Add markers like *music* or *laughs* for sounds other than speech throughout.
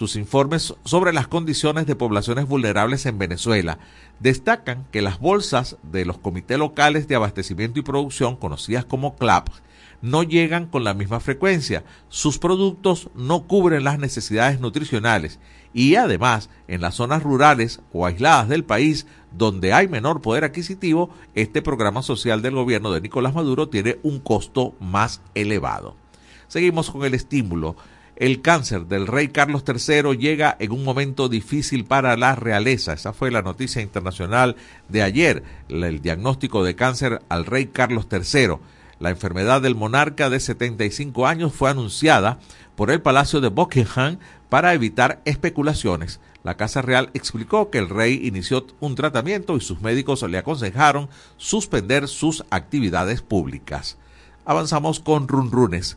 sus informes sobre las condiciones de poblaciones vulnerables en Venezuela. Destacan que las bolsas de los comités locales de abastecimiento y producción, conocidas como CLAP, no llegan con la misma frecuencia, sus productos no cubren las necesidades nutricionales y además en las zonas rurales o aisladas del país donde hay menor poder adquisitivo, este programa social del gobierno de Nicolás Maduro tiene un costo más elevado. Seguimos con el estímulo. El cáncer del rey Carlos III llega en un momento difícil para la realeza. Esa fue la noticia internacional de ayer, el diagnóstico de cáncer al rey Carlos III. La enfermedad del monarca de 75 años fue anunciada por el Palacio de Buckingham para evitar especulaciones. La Casa Real explicó que el rey inició un tratamiento y sus médicos le aconsejaron suspender sus actividades públicas. Avanzamos con runrunes.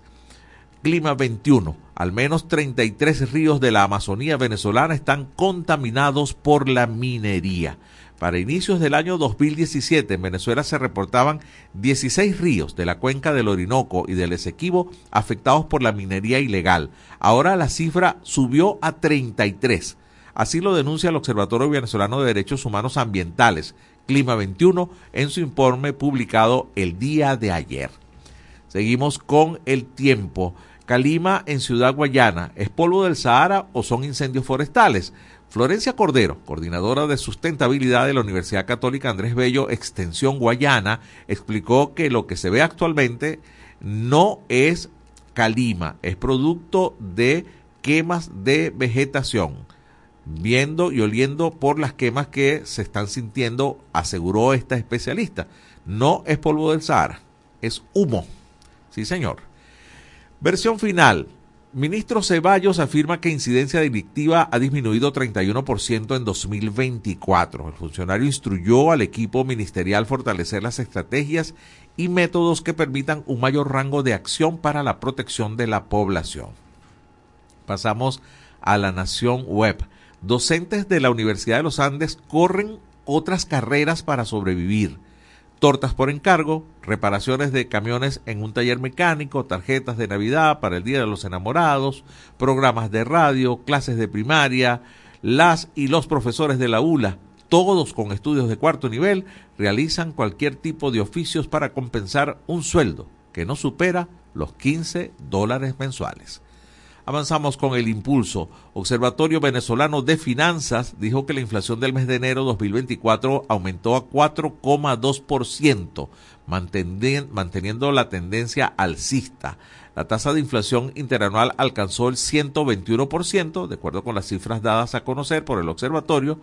Clima 21. Al menos 33 ríos de la Amazonía venezolana están contaminados por la minería. Para inicios del año 2017 en Venezuela se reportaban 16 ríos de la cuenca del Orinoco y del Esequibo afectados por la minería ilegal. Ahora la cifra subió a 33. Así lo denuncia el Observatorio Venezolano de Derechos Humanos Ambientales, Clima 21, en su informe publicado el día de ayer. Seguimos con el tiempo. Calima en Ciudad Guayana, ¿es polvo del Sahara o son incendios forestales? Florencia Cordero, coordinadora de sustentabilidad de la Universidad Católica Andrés Bello, Extensión Guayana, explicó que lo que se ve actualmente no es calima, es producto de quemas de vegetación. Viendo y oliendo por las quemas que se están sintiendo, aseguró esta especialista. No es polvo del Sahara, es humo. Sí, señor. Versión final. Ministro Ceballos afirma que incidencia delictiva ha disminuido 31% en 2024. El funcionario instruyó al equipo ministerial fortalecer las estrategias y métodos que permitan un mayor rango de acción para la protección de la población. Pasamos a la Nación Web. Docentes de la Universidad de los Andes corren otras carreras para sobrevivir tortas por encargo, reparaciones de camiones en un taller mecánico, tarjetas de Navidad para el Día de los Enamorados, programas de radio, clases de primaria, las y los profesores de la ULA, todos con estudios de cuarto nivel, realizan cualquier tipo de oficios para compensar un sueldo que no supera los 15 dólares mensuales. Avanzamos con el impulso. Observatorio Venezolano de Finanzas dijo que la inflación del mes de enero 2024 aumentó a 4,2%, manteniendo la tendencia alcista. La tasa de inflación interanual alcanzó el 121%, de acuerdo con las cifras dadas a conocer por el observatorio,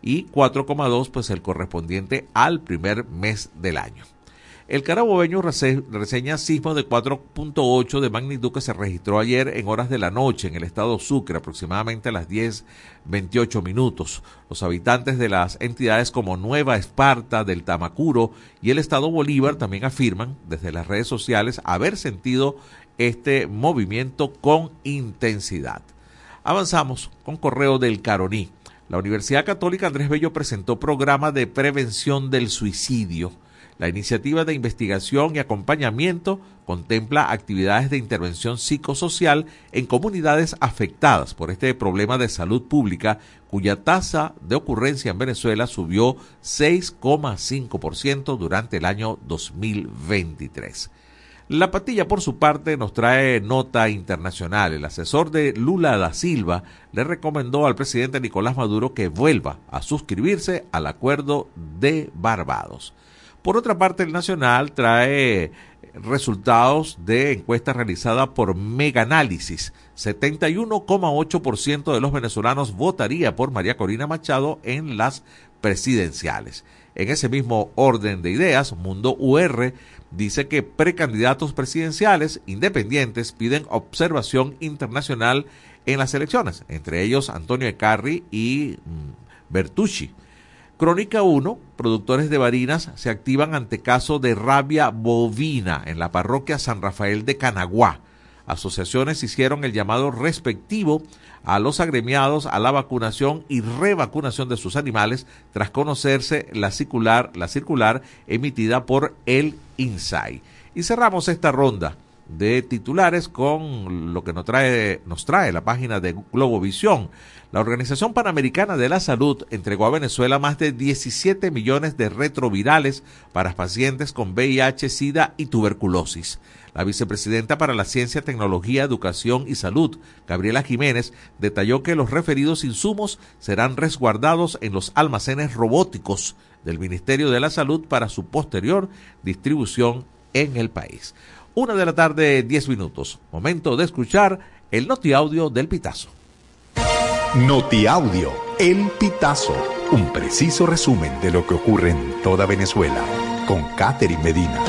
y 4,2% pues el correspondiente al primer mes del año. El carabobeño reseña sismo de 4.8 de magnitud que se registró ayer en horas de la noche en el estado Sucre, aproximadamente a las 10.28 minutos. Los habitantes de las entidades como Nueva Esparta, del Tamacuro y el estado Bolívar también afirman desde las redes sociales haber sentido este movimiento con intensidad. Avanzamos con correo del Caroní. La Universidad Católica Andrés Bello presentó programa de prevención del suicidio la iniciativa de investigación y acompañamiento contempla actividades de intervención psicosocial en comunidades afectadas por este problema de salud pública cuya tasa de ocurrencia en Venezuela subió 6,5% durante el año 2023. La Patilla, por su parte, nos trae nota internacional. El asesor de Lula da Silva le recomendó al presidente Nicolás Maduro que vuelva a suscribirse al acuerdo de Barbados. Por otra parte, el Nacional trae resultados de encuesta realizada por Megaanálisis. 71,8% de los venezolanos votaría por María Corina Machado en las presidenciales. En ese mismo orden de ideas, Mundo UR dice que precandidatos presidenciales independientes piden observación internacional en las elecciones, entre ellos Antonio Ecarri y mm, Bertucci. Crónica 1, productores de varinas se activan ante caso de rabia bovina en la parroquia San Rafael de Canaguá. Asociaciones hicieron el llamado respectivo a los agremiados a la vacunación y revacunación de sus animales tras conocerse la circular, la circular emitida por el INSAI. Y cerramos esta ronda de titulares con lo que nos trae, nos trae la página de Globovisión. La Organización Panamericana de la Salud entregó a Venezuela más de 17 millones de retrovirales para pacientes con VIH, SIDA y tuberculosis. La vicepresidenta para la Ciencia, Tecnología, Educación y Salud, Gabriela Jiménez, detalló que los referidos insumos serán resguardados en los almacenes robóticos del Ministerio de la Salud para su posterior distribución en el país. Una de la tarde, 10 minutos. Momento de escuchar el notiaudio del Pitazo. Notiaudio, El Pitazo, un preciso resumen de lo que ocurre en toda Venezuela, con Catherine Medina.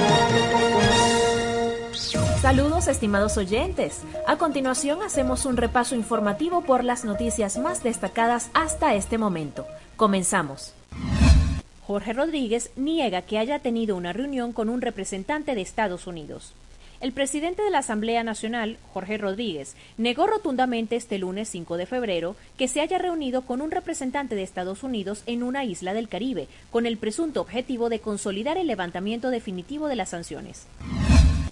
Saludos estimados oyentes. A continuación hacemos un repaso informativo por las noticias más destacadas hasta este momento. Comenzamos. Jorge Rodríguez niega que haya tenido una reunión con un representante de Estados Unidos. El presidente de la Asamblea Nacional, Jorge Rodríguez, negó rotundamente este lunes 5 de febrero que se haya reunido con un representante de Estados Unidos en una isla del Caribe, con el presunto objetivo de consolidar el levantamiento definitivo de las sanciones.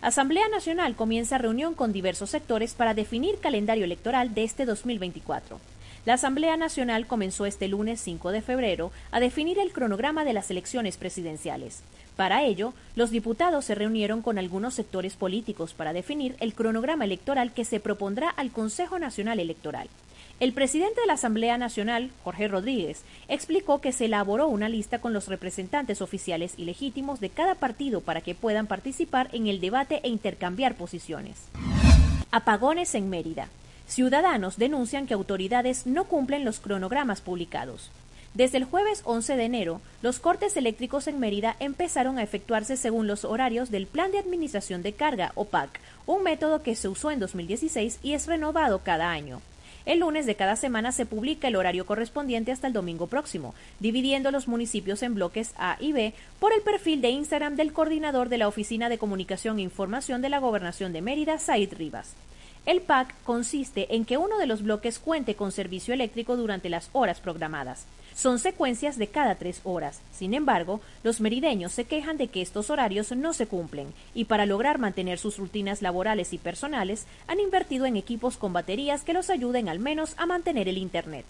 Asamblea Nacional comienza reunión con diversos sectores para definir calendario electoral de este 2024. La Asamblea Nacional comenzó este lunes 5 de febrero a definir el cronograma de las elecciones presidenciales. Para ello, los diputados se reunieron con algunos sectores políticos para definir el cronograma electoral que se propondrá al Consejo Nacional Electoral. El presidente de la Asamblea Nacional, Jorge Rodríguez, explicó que se elaboró una lista con los representantes oficiales y legítimos de cada partido para que puedan participar en el debate e intercambiar posiciones. Apagones en Mérida. Ciudadanos denuncian que autoridades no cumplen los cronogramas publicados. Desde el jueves 11 de enero, los cortes eléctricos en Mérida empezaron a efectuarse según los horarios del Plan de Administración de Carga, OPAC, un método que se usó en 2016 y es renovado cada año. El lunes de cada semana se publica el horario correspondiente hasta el domingo próximo, dividiendo los municipios en bloques A y B por el perfil de Instagram del coordinador de la Oficina de Comunicación e Información de la Gobernación de Mérida, Said Rivas. El PAC consiste en que uno de los bloques cuente con servicio eléctrico durante las horas programadas. Son secuencias de cada tres horas. Sin embargo, los merideños se quejan de que estos horarios no se cumplen y para lograr mantener sus rutinas laborales y personales han invertido en equipos con baterías que los ayuden al menos a mantener el Internet.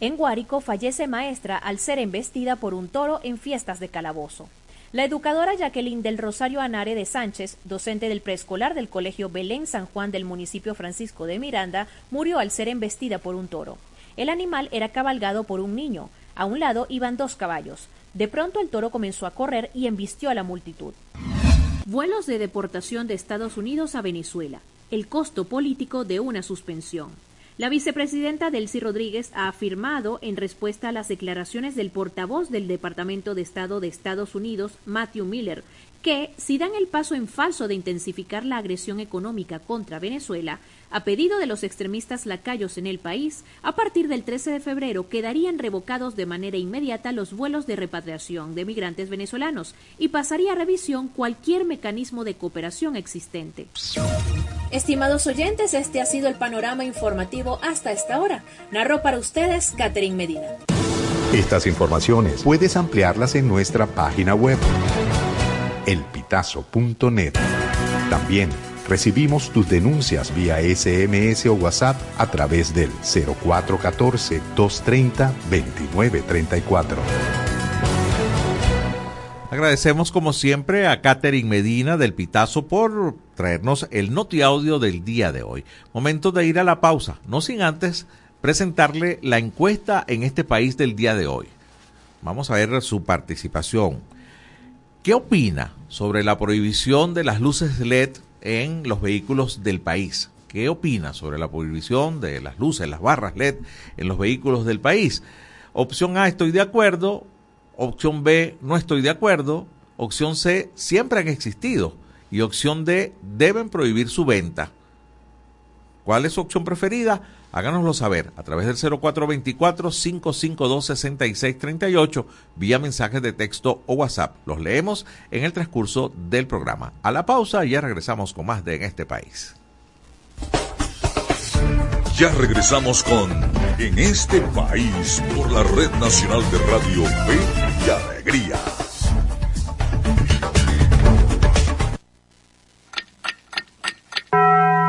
En Guárico fallece maestra al ser embestida por un toro en fiestas de calabozo. La educadora Jacqueline del Rosario Anare de Sánchez, docente del preescolar del Colegio Belén San Juan del municipio Francisco de Miranda, murió al ser embestida por un toro. El animal era cabalgado por un niño. A un lado iban dos caballos. De pronto el toro comenzó a correr y embistió a la multitud. Vuelos de deportación de Estados Unidos a Venezuela. El costo político de una suspensión. La vicepresidenta Delcy Rodríguez ha afirmado, en respuesta a las declaraciones del portavoz del Departamento de Estado de Estados Unidos, Matthew Miller, que, si dan el paso en falso de intensificar la agresión económica contra Venezuela, a pedido de los extremistas lacayos en el país, a partir del 13 de febrero quedarían revocados de manera inmediata los vuelos de repatriación de migrantes venezolanos y pasaría a revisión cualquier mecanismo de cooperación existente. Estimados oyentes, este ha sido el panorama informativo hasta esta hora. Narró para ustedes Catherine Medina. Estas informaciones puedes ampliarlas en nuestra página web elpitazo.net. También recibimos tus denuncias vía SMS o WhatsApp a través del 0414-230-2934. Agradecemos como siempre a Catherine Medina del Pitazo por traernos el noti audio del día de hoy. Momento de ir a la pausa, no sin antes presentarle la encuesta en este país del día de hoy. Vamos a ver su participación. ¿Qué opina sobre la prohibición de las luces LED en los vehículos del país? ¿Qué opina sobre la prohibición de las luces, las barras LED en los vehículos del país? Opción A, estoy de acuerdo. Opción B, no estoy de acuerdo. Opción C, siempre han existido. Y opción D, deben prohibir su venta. ¿Cuál es su opción preferida? Háganoslo saber a través del 0424-552-6638 vía mensajes de texto o WhatsApp. Los leemos en el transcurso del programa. A la pausa y ya regresamos con más de En este país. Ya regresamos con En este país por la Red Nacional de Radio Fe y Alegría.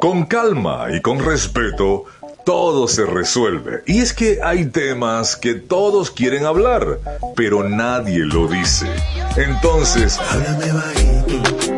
Con calma y con respeto, todo se resuelve. Y es que hay temas que todos quieren hablar, pero nadie lo dice. Entonces, háblame bajito.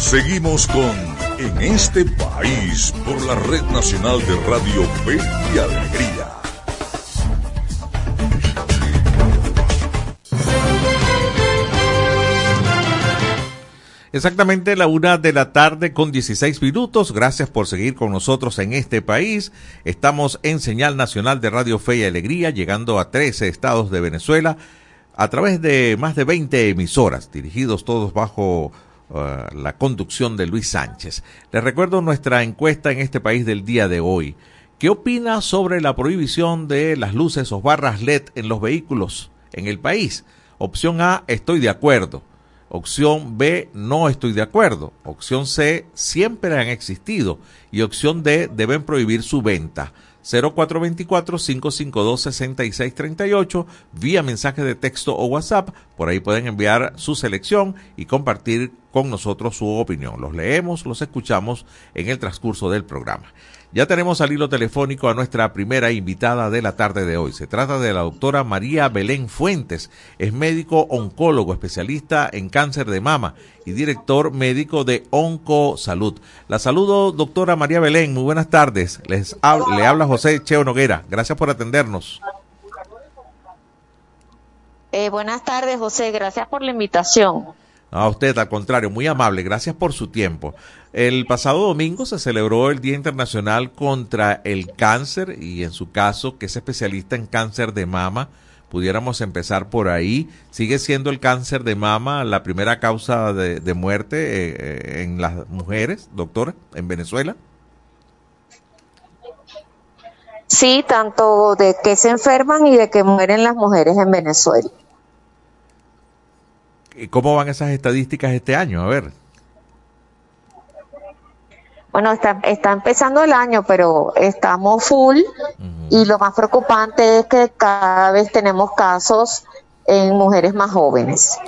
Seguimos con En este país por la Red Nacional de Radio Fe y Alegría. Exactamente la una de la tarde con 16 minutos. Gracias por seguir con nosotros en este país. Estamos en señal nacional de Radio Fe y Alegría, llegando a 13 estados de Venezuela a través de más de 20 emisoras, dirigidos todos bajo uh, la conducción de Luis Sánchez. Les recuerdo nuestra encuesta en este país del día de hoy. ¿Qué opina sobre la prohibición de las luces o barras LED en los vehículos en el país? Opción A, estoy de acuerdo. Opción B, no estoy de acuerdo. Opción C, siempre han existido. Y opción D, deben prohibir su venta. 0424-552-6638 vía mensaje de texto o WhatsApp. Por ahí pueden enviar su selección y compartir con nosotros su opinión. Los leemos, los escuchamos en el transcurso del programa. Ya tenemos al hilo telefónico a nuestra primera invitada de la tarde de hoy. Se trata de la doctora María Belén Fuentes. Es médico oncólogo, especialista en cáncer de mama y director médico de Oncosalud. La saludo, doctora María Belén. Muy buenas tardes. Les hab- le habla José Cheo Noguera. Gracias por atendernos. Eh, buenas tardes, José. Gracias por la invitación. A usted, al contrario, muy amable. Gracias por su tiempo. El pasado domingo se celebró el Día Internacional contra el Cáncer y en su caso, que es especialista en cáncer de mama, pudiéramos empezar por ahí. ¿Sigue siendo el cáncer de mama la primera causa de, de muerte eh, eh, en las mujeres, doctora, en Venezuela? Sí, tanto de que se enferman y de que mueren las mujeres en Venezuela. ¿Y ¿Cómo van esas estadísticas este año? A ver. Bueno, está, está empezando el año, pero estamos full y lo más preocupante es que cada vez tenemos casos en mujeres más jóvenes.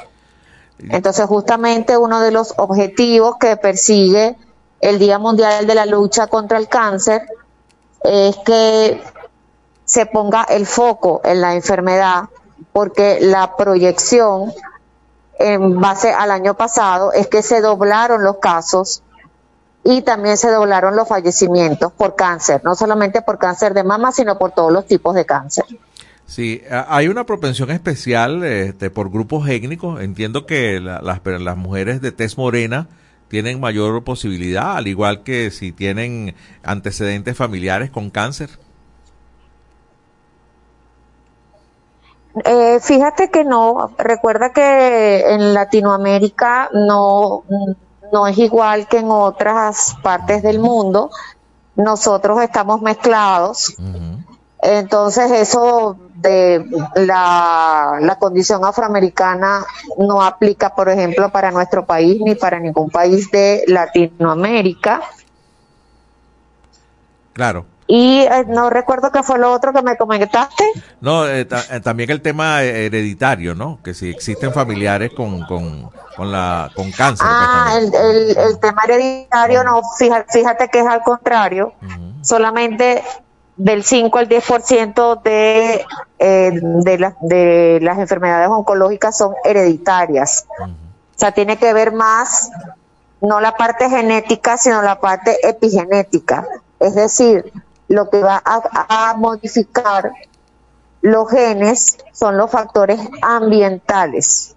Entonces, justamente uno de los objetivos que persigue el Día Mundial de la Lucha contra el Cáncer es que se ponga el foco en la enfermedad, porque la proyección en base al año pasado es que se doblaron los casos y también se doblaron los fallecimientos por cáncer, no solamente por cáncer de mama, sino por todos los tipos de cáncer. Sí, hay una propensión especial este, por grupos étnicos. Entiendo que la- las, pero las mujeres de tez morena tienen mayor posibilidad, al igual que si tienen antecedentes familiares con cáncer. Eh, fíjate que no, recuerda que en Latinoamérica no, no es igual que en otras partes del mundo. Nosotros estamos mezclados. Entonces eso de la, la condición afroamericana no aplica, por ejemplo, para nuestro país ni para ningún país de Latinoamérica. Claro. Y eh, no recuerdo qué fue lo otro que me comentaste. No, eh, eh, también el tema hereditario, ¿no? Que si existen familiares con, con, con, la, con cáncer. pues, Ah, el, el, el tema hereditario, no, fíjate, fíjate que es al contrario. Solamente del 5 al 10% de, eh, de, las de las enfermedades oncológicas son hereditarias. O sea, tiene que ver más, no la parte genética, sino la parte epigenética. Es decir, lo que va a, a modificar los genes son los factores ambientales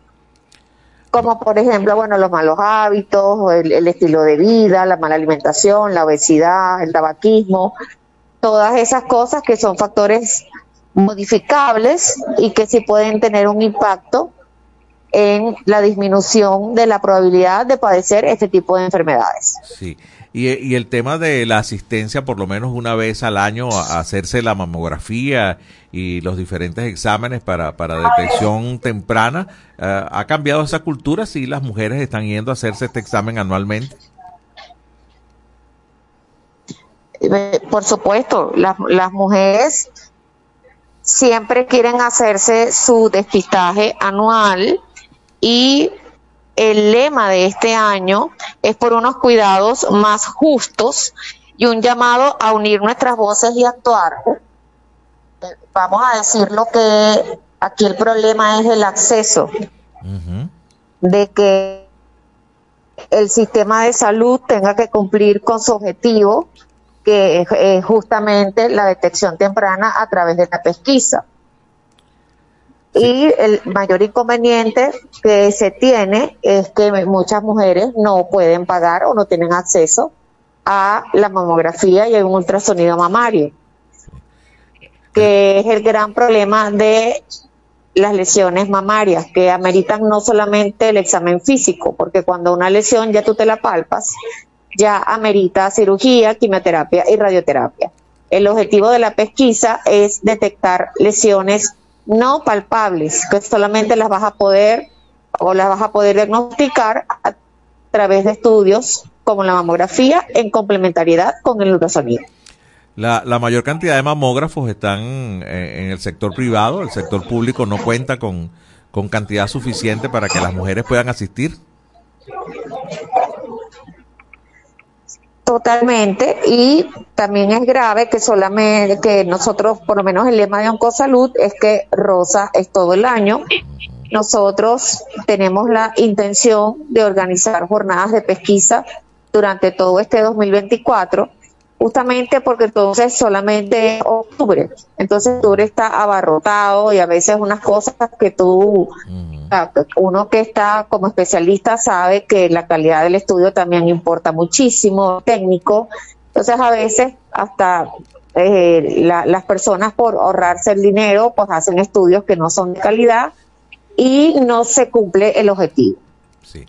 como por ejemplo, bueno, los malos hábitos, el, el estilo de vida, la mala alimentación, la obesidad, el tabaquismo, todas esas cosas que son factores modificables y que sí pueden tener un impacto en la disminución de la probabilidad de padecer este tipo de enfermedades. Sí. Y, y el tema de la asistencia, por lo menos una vez al año, a hacerse la mamografía y los diferentes exámenes para, detección temprana, eh, ¿ha cambiado esa cultura si las mujeres están yendo a hacerse este examen anualmente? Eh, Por supuesto, las mujeres siempre quieren hacerse su despistaje anual y el lema de este año es por unos cuidados más justos y un llamado a unir nuestras voces y actuar. Vamos a decirlo que aquí el problema es el acceso, de que el sistema de salud tenga que cumplir con su objetivo, que es eh, justamente la detección temprana a través de la pesquisa. Y el mayor inconveniente que se tiene es que muchas mujeres no pueden pagar o no tienen acceso a la mamografía y a un ultrasonido mamario, que es el gran problema de las lesiones mamarias, que ameritan no solamente el examen físico, porque cuando una lesión ya tú te la palpas, ya amerita cirugía, quimioterapia y radioterapia. El objetivo de la pesquisa es detectar lesiones no palpables, que solamente las vas a poder o las vas a poder diagnosticar a través de estudios como la mamografía en complementariedad con el ultrasonido. La, la mayor cantidad de mamógrafos están eh, en el sector privado, el sector público no cuenta con, con cantidad suficiente para que las mujeres puedan asistir. Totalmente, y también es grave que solamente, que nosotros, por lo menos el lema de Oncosalud es que rosa es todo el año. Nosotros tenemos la intención de organizar jornadas de pesquisa durante todo este 2024, justamente porque entonces solamente es octubre, entonces octubre está abarrotado y a veces unas cosas que tú, uno que está como especialista sabe que la calidad del estudio también importa muchísimo, técnico, entonces a veces hasta eh, la- las personas por ahorrarse el dinero pues hacen estudios que no son de calidad y no se cumple el objetivo. Sí.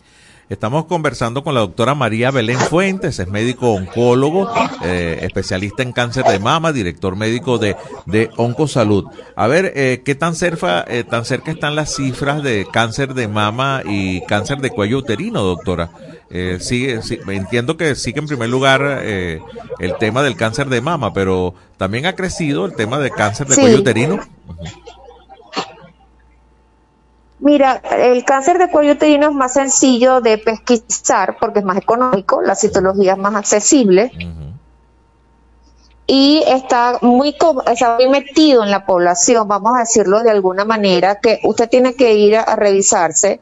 Estamos conversando con la doctora María Belén Fuentes, es médico oncólogo, eh, especialista en cáncer de mama, director médico de, de Oncosalud. A ver, eh, ¿qué tan cerca, eh, tan cerca están las cifras de cáncer de mama y cáncer de cuello uterino, doctora? Eh, sigue, sí, entiendo que sigue en primer lugar eh, el tema del cáncer de mama, pero también ha crecido el tema de cáncer de Sí. cuello uterino. Mira, el cáncer de cuello uterino es más sencillo de pesquisar porque es más económico, la citología es más accesible y está muy, está muy metido en la población, vamos a decirlo de alguna manera, que usted tiene que ir a, a revisarse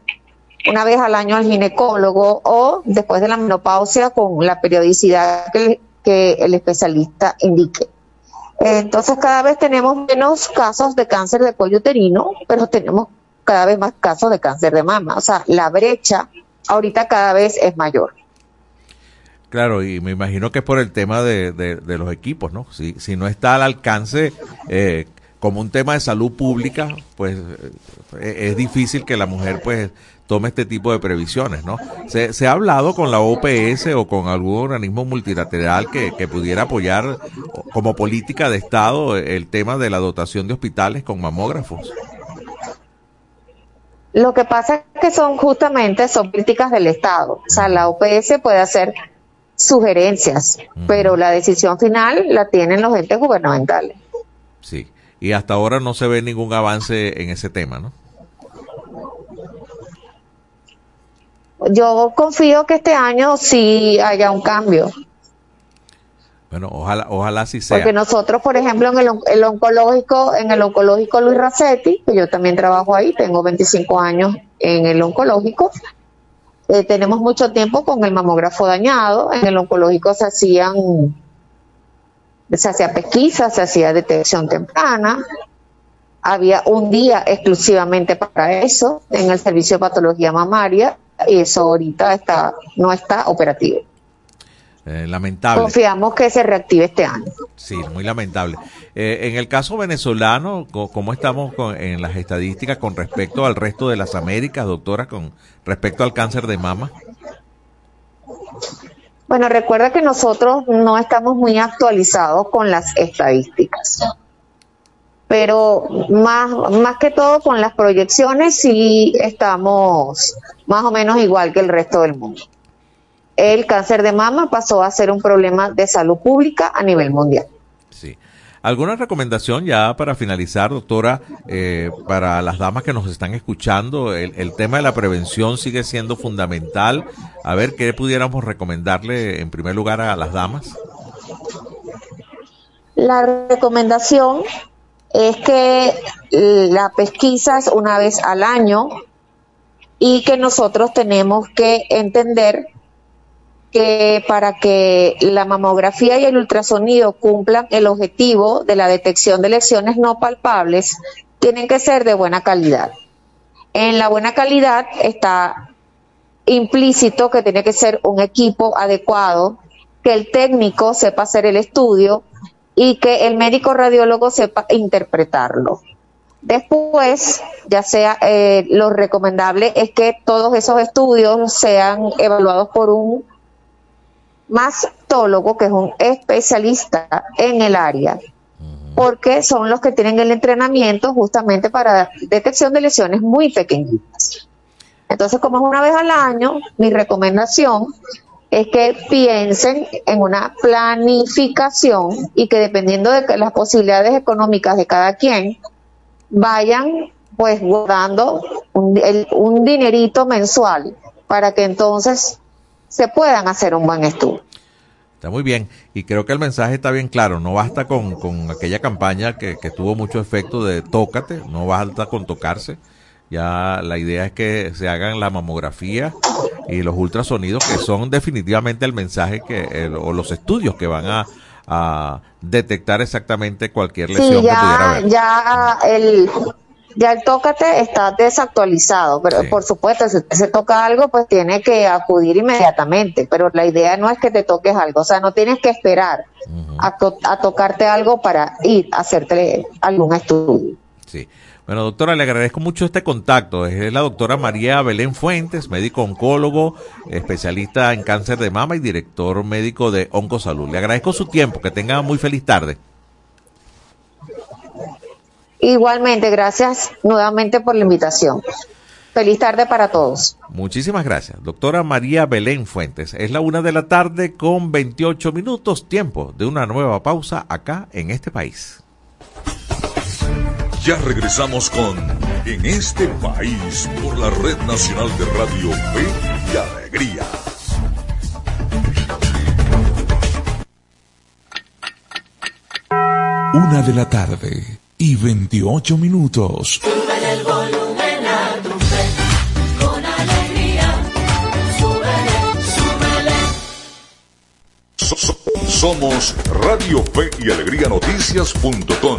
una vez al año al ginecólogo o después de la menopausia con la periodicidad que, que el especialista indique. Entonces cada vez tenemos menos casos de cáncer de cuello uterino, pero tenemos cada vez más casos de cáncer de mama. O sea, la brecha ahorita cada vez es mayor. Claro, y me imagino que es por el tema de, de- los equipos, ¿no? Si, si no está al alcance eh, como un tema de salud pública, pues eh, es difícil que la mujer pues tome este tipo de previsiones, ¿no? Se, se ha hablado con la OPS o con algún organismo multilateral que, que pudiera apoyar como política de Estado el tema de la dotación de hospitales con mamógrafos. Lo que pasa es que son justamente son políticas del Estado. O sea, la OPS puede hacer sugerencias, pero la decisión final la tienen los entes gubernamentales. Sí, y hasta ahora no se ve ningún avance en ese tema, ¿no? Yo confío que este año sí haya un cambio. Bueno, ojalá, ojalá sí sea. Porque nosotros, por ejemplo, en el, el, oncológico, en el oncológico Luis Racetti, que yo también trabajo ahí, tengo 25 años en el oncológico, eh, tenemos mucho tiempo con el mamógrafo dañado. En el oncológico se hacían, se hacía pesquisa, se hacía detección temprana. Había un día exclusivamente para eso en el servicio de patología mamaria y eso ahorita está, no está operativo. Eh, lamentable. Confiamos que se reactive este año. Sí, muy lamentable. Eh, en el caso venezolano, ¿cómo estamos con, en las estadísticas con respecto al resto de las Américas, doctora, con respecto al cáncer de mama? Bueno, recuerda que nosotros no estamos muy actualizados con las estadísticas, pero más, más que todo con las proyecciones sí estamos más o menos igual que el resto del mundo el cáncer de mama pasó a ser un problema de salud pública a nivel mundial. Sí. ¿Alguna recomendación ya para finalizar, doctora, eh, para las damas que nos están escuchando? El, tema de la prevención sigue siendo fundamental. A ver, ¿qué pudiéramos recomendarle en primer lugar a las damas? La recomendación es que la pesquisa es una vez al año y que nosotros tenemos que entender que para que la mamografía y el ultrasonido cumplan el objetivo de la detección de lesiones no palpables, tienen que ser de buena calidad. En la buena calidad está implícito que tiene que ser un equipo adecuado, que el técnico sepa hacer el estudio y que el médico radiólogo sepa interpretarlo. Después, ya sea eh, lo recomendable es que todos esos estudios sean evaluados por un mastólogo, que es un especialista en el área, porque son los que tienen el entrenamiento justamente para detección de lesiones muy pequeñitas. Entonces, como es una vez al año, mi recomendación es que piensen en una planificación y que dependiendo de las posibilidades económicas de cada quien, vayan pues guardando un, un dinerito mensual para que entonces se puedan hacer un buen estudio. Está muy bien y creo que el mensaje está bien claro. No basta con, con aquella campaña que, que, tuvo mucho efecto de tócate, no basta con tocarse. Ya la idea es que se hagan la mamografía y los ultrasonidos que son definitivamente el mensaje que o los estudios que van a, a detectar exactamente cualquier lesión que pudiera haber. Ya el ya el tócate está desactualizado, pero por supuesto, si se toca algo, pues tiene que acudir inmediatamente, pero la idea no es que te toques algo, o sea, no tienes que esperar a, a, tocarte algo para ir a hacerte algún estudio. Sí. Bueno, doctora, le agradezco mucho este contacto. Es la doctora María Belén Fuentes, médico oncólogo, especialista en cáncer de mama y director médico de Oncosalud. Le agradezco su tiempo, que tenga muy feliz tarde. Igualmente, gracias nuevamente por la invitación. Feliz tarde para todos. Muchísimas gracias. Doctora María Belén Fuentes. Es la una de la tarde con 28 minutos, tiempo de una nueva pausa acá en este país. Ya regresamos con En este país por la Red Nacional de Radio Fe y Alegría. Una de la tarde y 28 minutos. Súbele el volumen a tu fe, con alegría. Súbele, súbele. somos Radio Fe y Alegría Noticias.com.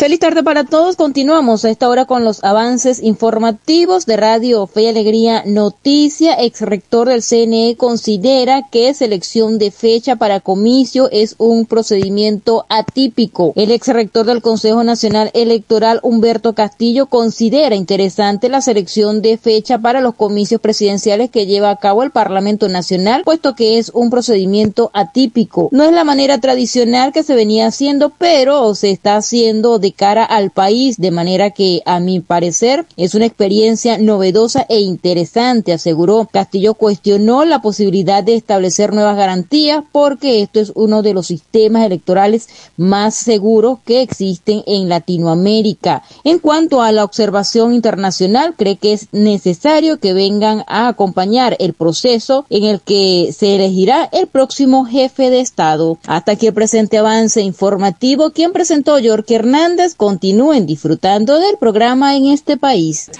Feliz tarde para todos. Continuamos a esta hora con los avances informativos de Radio Fe y Alegría Noticia. Ex rector del CNE considera que selección de fecha para comicio es un procedimiento atípico. El ex rector del Consejo Nacional Electoral, Humberto Castillo, considera interesante la selección de fecha para los comicios presidenciales que lleva a cabo el Parlamento Nacional, puesto que es un procedimiento atípico. No es la manera tradicional que se venía haciendo, pero se está haciendo de cara al país, de manera que a mi parecer es una experiencia novedosa e interesante, aseguró. Castillo cuestionó la posibilidad de establecer nuevas garantías porque esto es uno de los sistemas electorales más seguros que existen en Latinoamérica. En cuanto a la observación internacional, cree que es necesario que vengan a acompañar el proceso en el que se elegirá el próximo jefe de Estado. Hasta aquí el presente avance informativo. Quien presentó York Hernández continúen disfrutando del programa en este país.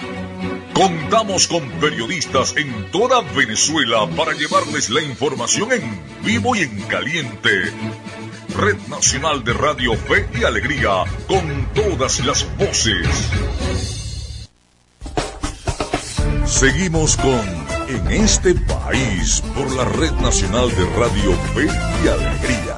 Contamos con periodistas en toda Venezuela para llevarles la información en vivo y en caliente. Red Nacional de Radio Fe y Alegría, con todas las voces. Seguimos con En este país por la Red Nacional de Radio Fe y Alegría.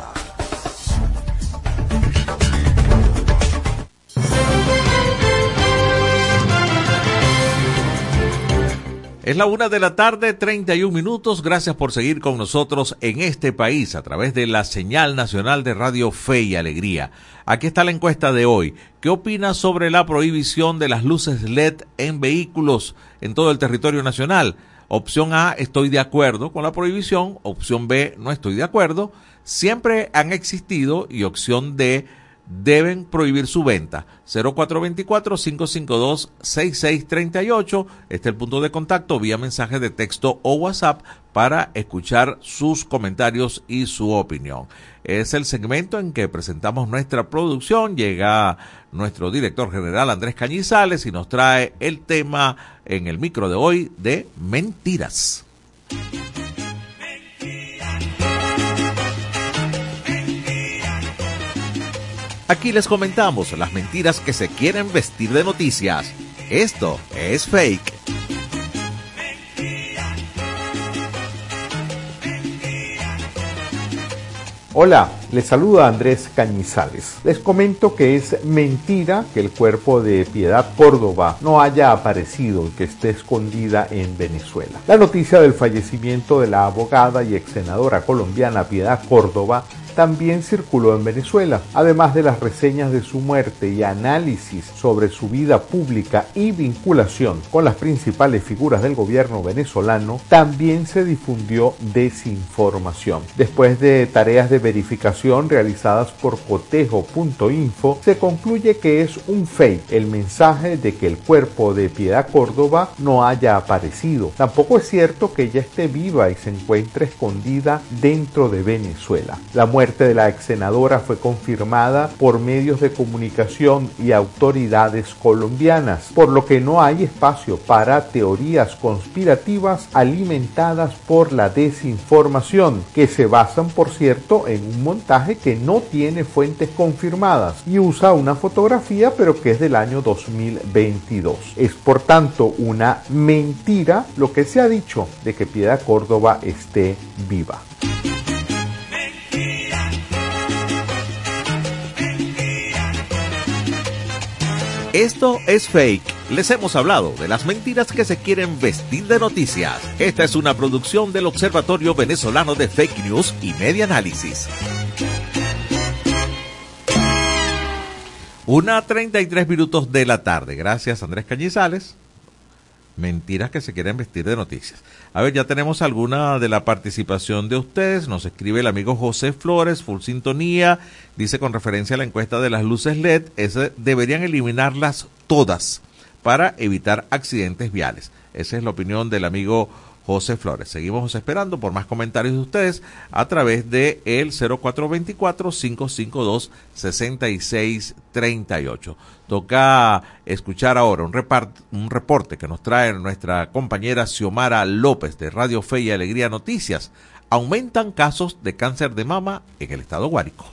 Es la una de la tarde, 31 minutos. Gracias por seguir con nosotros en este país a través de la señal nacional de Radio Fe y Alegría. Aquí está la encuesta de hoy. ¿Qué opinas sobre la prohibición de las luces LED en vehículos en todo el territorio nacional? Opción A, estoy de acuerdo con la prohibición. Opción B, no estoy de acuerdo. Siempre han existido. Y opción D, deben prohibir su venta. 0424-552-6638. Este es el punto de contacto vía mensaje de texto o WhatsApp para escuchar sus comentarios y su opinión. Es el segmento en que presentamos nuestra producción. Llega nuestro director general Andrés Cañizales y nos trae el tema en el micro de hoy de mentiras. Aquí les comentamos las mentiras que se quieren vestir de noticias. Esto es fake. Hola, les saluda Andrés Cañizales. Les comento que es mentira que el cuerpo de Piedad Córdoba no haya aparecido y que esté escondida en Venezuela. La noticia del fallecimiento de la abogada y ex senadora colombiana Piedad Córdoba también circuló en Venezuela, además de las reseñas de su muerte y análisis sobre su vida pública y vinculación con las principales figuras del gobierno venezolano, también se difundió desinformación. Después de tareas de verificación realizadas por cotejo.info, se concluye que es un fake el mensaje de que el cuerpo de Piedad Córdoba no haya aparecido. Tampoco es cierto que ella esté viva y se encuentre escondida dentro de Venezuela. La muerte muerte de la ex senadora fue confirmada por medios de comunicación y autoridades colombianas, por lo que no hay espacio para teorías conspirativas alimentadas por la desinformación, que se basan, por cierto, en un montaje que no tiene fuentes confirmadas y usa una fotografía pero que es del año 2022. Es por tanto una mentira lo que se ha dicho de que Piedad Córdoba esté viva. Esto es fake. Les hemos hablado de las mentiras que se quieren vestir de noticias. Esta es una producción del Observatorio Venezolano de Fake News y Media Análisis. Una 33 minutos de la tarde. Gracias Andrés Cañizales. Mentiras que se quieren vestir de noticias. A ver, ya tenemos alguna de la participación de ustedes. Nos escribe el amigo José Flores, full sintonía. Dice con referencia a la encuesta de las luces LED, deberían eliminarlas todas para evitar accidentes viales. Esa es la opinión del amigo José Flores. Seguimos esperando por más comentarios de ustedes a través de el 0424-552-6638. Toca escuchar ahora un, un reporte que nos trae nuestra compañera Xiomara López de Radio Fe y Alegría Noticias. Aumentan casos de cáncer de mama en el estado Guárico.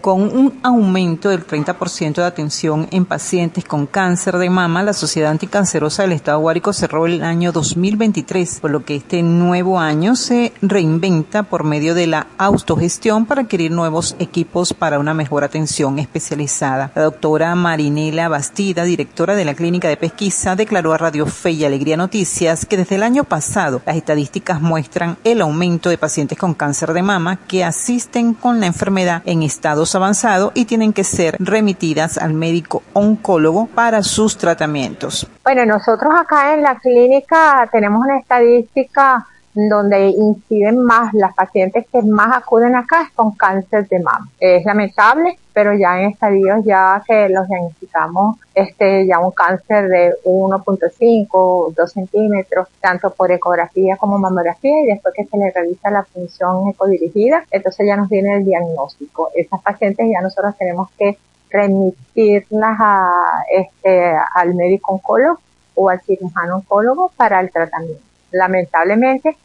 Con un aumento del 30% de atención en pacientes con cáncer de mama, la Sociedad Anticancerosa del Estado Guárico cerró el año 2023, por lo que este nuevo año se reinventa por medio de la autogestión para adquirir nuevos equipos para una mejor atención especializada. La doctora Marinela Bastida, directora de la Clínica de Pesquisa, declaró a Radio Fe y Alegría Noticias que desde el año pasado las estadísticas muestran el aumento de pacientes con cáncer de mama que asisten con la enfermedad en estados avanzado y tienen que ser remitidas al médico oncólogo para sus tratamientos. Bueno, nosotros acá en la clínica tenemos una estadística donde inciden más las pacientes que más acuden acá es con cáncer de mama. Es lamentable, pero ya en estadios ya que los diagnosticamos este ya un cáncer de 1.5, 2 centímetros, tanto por ecografía como mamografía y después que se le realiza la función ecodirigida, entonces ya nos viene el diagnóstico. Esas pacientes ya nosotros tenemos que remitirlas a, este, al médico oncólogo o al cirujano oncólogo para el tratamiento. Lamentablemente,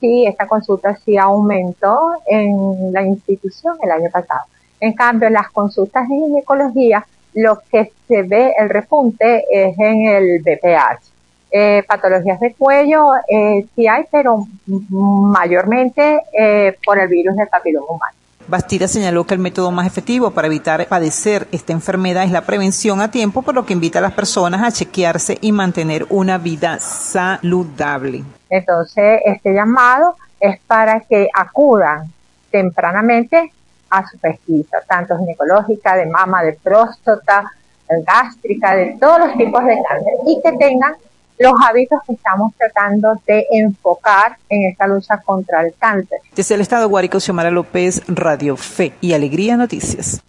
sí, esta consulta sí aumentó en la institución el año pasado. En cambio, las consultas de ginecología, lo que se ve el repunte es en el BPH. Eh, patologías de cuello eh, sí hay, pero mayormente eh, por el virus del papiloma humano. Bastida señaló que el método más efectivo para evitar padecer esta enfermedad es la prevención a tiempo, por lo que invita a las personas a chequearse y mantener una vida saludable. Entonces, este llamado es para que acudan tempranamente a su pesquisa, tanto ginecológica, de mama, de próstata, gástrica, de todos los tipos de cáncer, y que tengan los hábitos que estamos tratando de enfocar en esta lucha contra el cáncer. Desde el Estado Guárico, Xiomara López, Radio Fe y Alegría Noticias.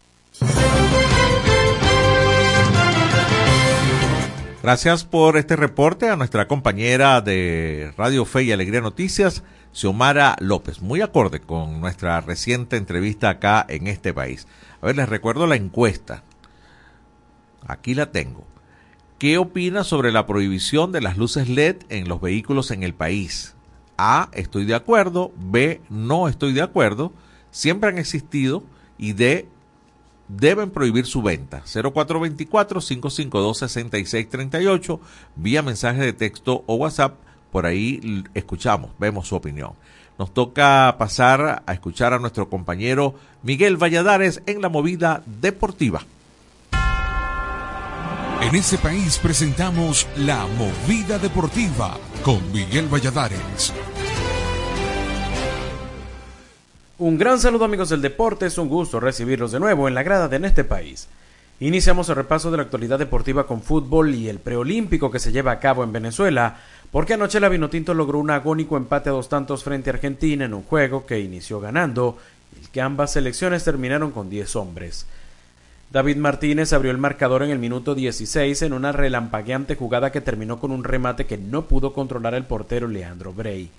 Gracias por este reporte a nuestra compañera de Radio Fe y Alegría Noticias, Xiomara López, muy acorde con nuestra reciente entrevista acá en este país. A ver, les recuerdo la encuesta. Aquí la tengo. ¿Qué opina sobre la prohibición de las luces LED en los vehículos en el país? A, estoy de acuerdo. B, no estoy de acuerdo. Siempre han existido. Y D, deben prohibir su venta. 0424-552-6638, vía mensaje de texto o WhatsApp. Por ahí escuchamos, vemos su opinión. Nos toca pasar a escuchar a nuestro compañero Miguel Valladares en la movida deportiva. En este país presentamos La Movida Deportiva con Miguel Valladares. Un gran saludo amigos del deporte, es un gusto recibirlos de nuevo en la grada de este país. Iniciamos el repaso de la actualidad deportiva con fútbol y el preolímpico que se lleva a cabo en Venezuela, porque anoche la Vinotinto logró un agónico empate a dos tantos frente a Argentina en un juego que inició ganando y que ambas selecciones terminaron con 10 hombres. David Martínez abrió el marcador en el minuto 16 en una relampagueante jugada que terminó con un remate que no pudo controlar el portero Leandro Brey.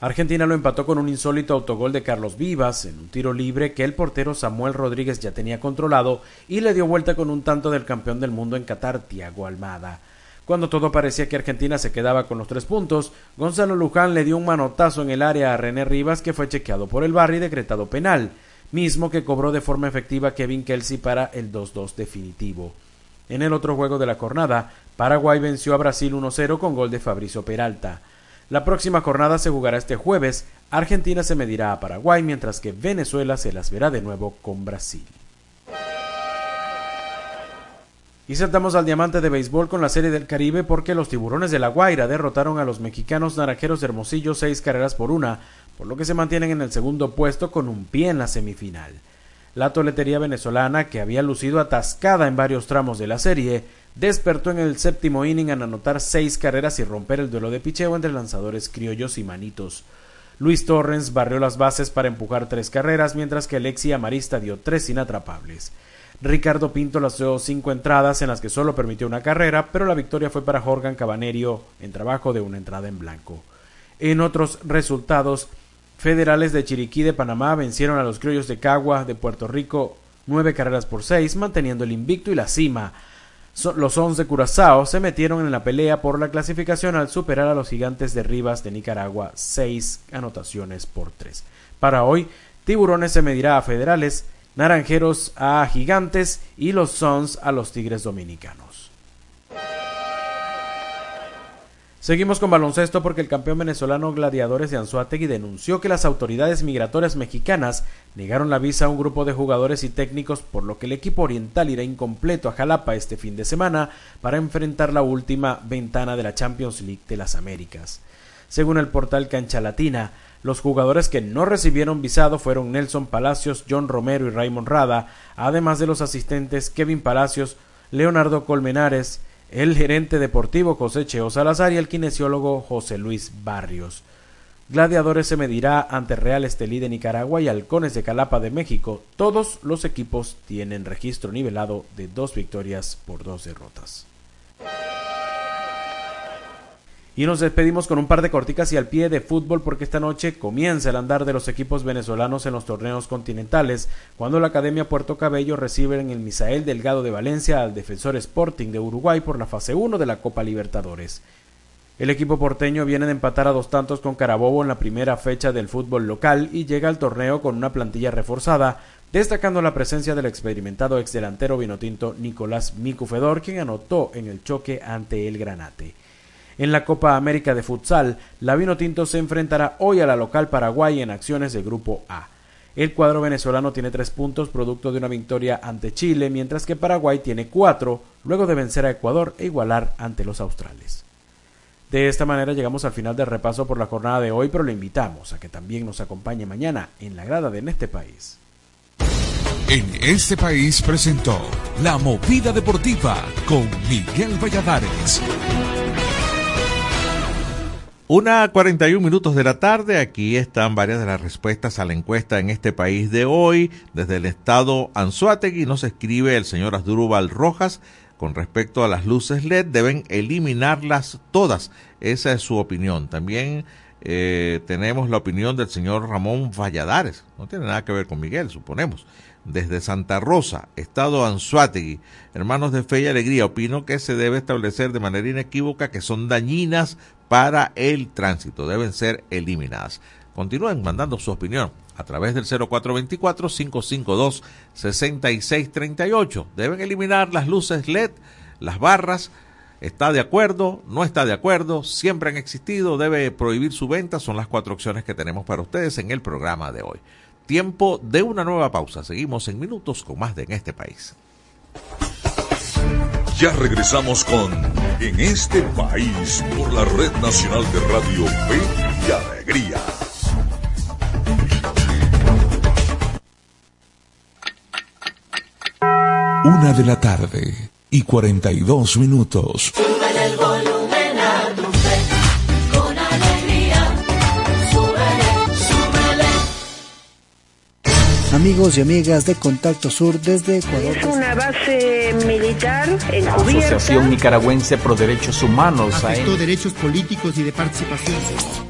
Argentina lo empató con un insólito autogol de Carlos Vivas en un tiro libre que el portero Samuel Rodríguez ya tenía controlado y le dio vuelta con un tanto del campeón del mundo en Qatar, Tiago Almada. Cuando todo parecía que Argentina se quedaba con los tres puntos, Gonzalo Luján le dio un manotazo en el área a René Rivas que fue chequeado por el bar y decretado penal mismo que cobró de forma efectiva Kevin Kelsey para el 2-2 definitivo. En el otro juego de la jornada, Paraguay venció a Brasil 1-0 con gol de Fabricio Peralta. La próxima jornada se jugará este jueves, Argentina se medirá a Paraguay mientras que Venezuela se las verá de nuevo con Brasil. Y saltamos al diamante de béisbol con la Serie del Caribe porque los tiburones de La Guaira derrotaron a los mexicanos naranjeros de Hermosillo seis carreras por una por lo que se mantienen en el segundo puesto con un pie en la semifinal. La toletería venezolana, que había lucido atascada en varios tramos de la serie, despertó en el séptimo inning al anotar seis carreras y romper el duelo de picheo entre lanzadores criollos y manitos. Luis Torrens barrió las bases para empujar tres carreras, mientras que Alexi Amarista dio tres inatrapables. Ricardo Pinto lanzó cinco entradas en las que solo permitió una carrera, pero la victoria fue para Jorgan Cabanerio en trabajo de una entrada en blanco. En otros resultados, Federales de Chiriquí de Panamá vencieron a los criollos de Cagua de Puerto Rico nueve carreras por seis, manteniendo el invicto y la cima. Los once Curazao se metieron en la pelea por la clasificación al superar a los gigantes de Rivas de Nicaragua seis anotaciones por tres. Para hoy, Tiburones se medirá a Federales, Naranjeros a Gigantes y los Suns a los Tigres Dominicanos. Seguimos con baloncesto porque el campeón venezolano Gladiadores de Anzuategui denunció que las autoridades migratorias mexicanas negaron la visa a un grupo de jugadores y técnicos por lo que el equipo oriental irá incompleto a Jalapa este fin de semana para enfrentar la última ventana de la Champions League de las Américas. Según el portal Cancha Latina, los jugadores que no recibieron visado fueron Nelson Palacios, John Romero y Raymond Rada, además de los asistentes Kevin Palacios, Leonardo Colmenares, el gerente deportivo José Cheo Salazar y el kinesiólogo José Luis Barrios. Gladiadores se medirá ante Real Estelí de Nicaragua y Halcones de Calapa de México. Todos los equipos tienen registro nivelado de dos victorias por dos derrotas. Y nos despedimos con un par de corticas y al pie de fútbol porque esta noche comienza el andar de los equipos venezolanos en los torneos continentales, cuando la Academia Puerto Cabello recibe en el Misael Delgado de Valencia al Defensor Sporting de Uruguay por la fase 1 de la Copa Libertadores. El equipo porteño viene de empatar a dos tantos con Carabobo en la primera fecha del fútbol local y llega al torneo con una plantilla reforzada, destacando la presencia del experimentado exdelantero vinotinto Nicolás Micufedor, quien anotó en el choque ante el Granate. En la Copa América de Futsal, la Vinotinto se enfrentará hoy a la local Paraguay en acciones del Grupo A. El cuadro venezolano tiene tres puntos producto de una victoria ante Chile, mientras que Paraguay tiene cuatro, luego de vencer a Ecuador e igualar ante los australes. De esta manera llegamos al final del repaso por la jornada de hoy, pero le invitamos a que también nos acompañe mañana en la grada de En este país. En este país presentó La Movida Deportiva con Miguel Valladares. Una 41 minutos de la tarde, aquí están varias de las respuestas a la encuesta en este país de hoy. Desde el estado Anzuategui nos escribe el señor Asdrúbal Rojas con respecto a las luces LED, deben eliminarlas todas. Esa es su opinión. También eh, tenemos la opinión del señor Ramón Valladares. No tiene nada que ver con Miguel, suponemos. Desde Santa Rosa, Estado Anzuategui, hermanos de fe y alegría, opino que se debe establecer de manera inequívoca que son dañinas para el tránsito. Deben ser eliminadas. Continúen mandando su opinión a través del 0424-552-6638. Deben eliminar las luces LED, las barras. ¿Está de acuerdo? ¿No está de acuerdo? ¿Siempre han existido? ¿Debe prohibir su venta? Son las cuatro opciones que tenemos para ustedes en el programa de hoy. Tiempo de una nueva pausa. Seguimos en minutos con más de En este país. Ya regresamos con En este país por la Red Nacional de Radio Fe y Alegría. Una de la tarde y 42 minutos. el volumen Amigos y amigas de Contacto Sur desde Ecuador. Es una base militar encubierta. Asociación Nicaragüense Pro Derechos Humanos. Afectó derechos políticos y de participación.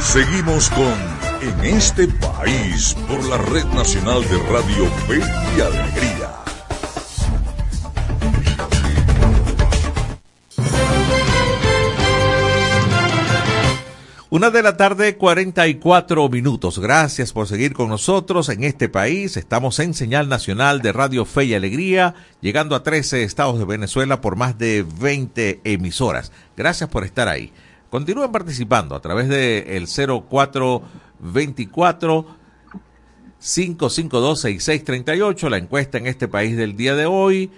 Seguimos con En este país por la Red Nacional de Radio Fe y Alegría. Una de la tarde, 44 minutos. Gracias por seguir con nosotros en este país. Estamos en señal nacional de Radio Fe y Alegría, llegando a 13 estados de Venezuela por más de 20 emisoras. Gracias por estar ahí. Continúen participando a través del 0424 552-6638, la encuesta en este país del día de hoy.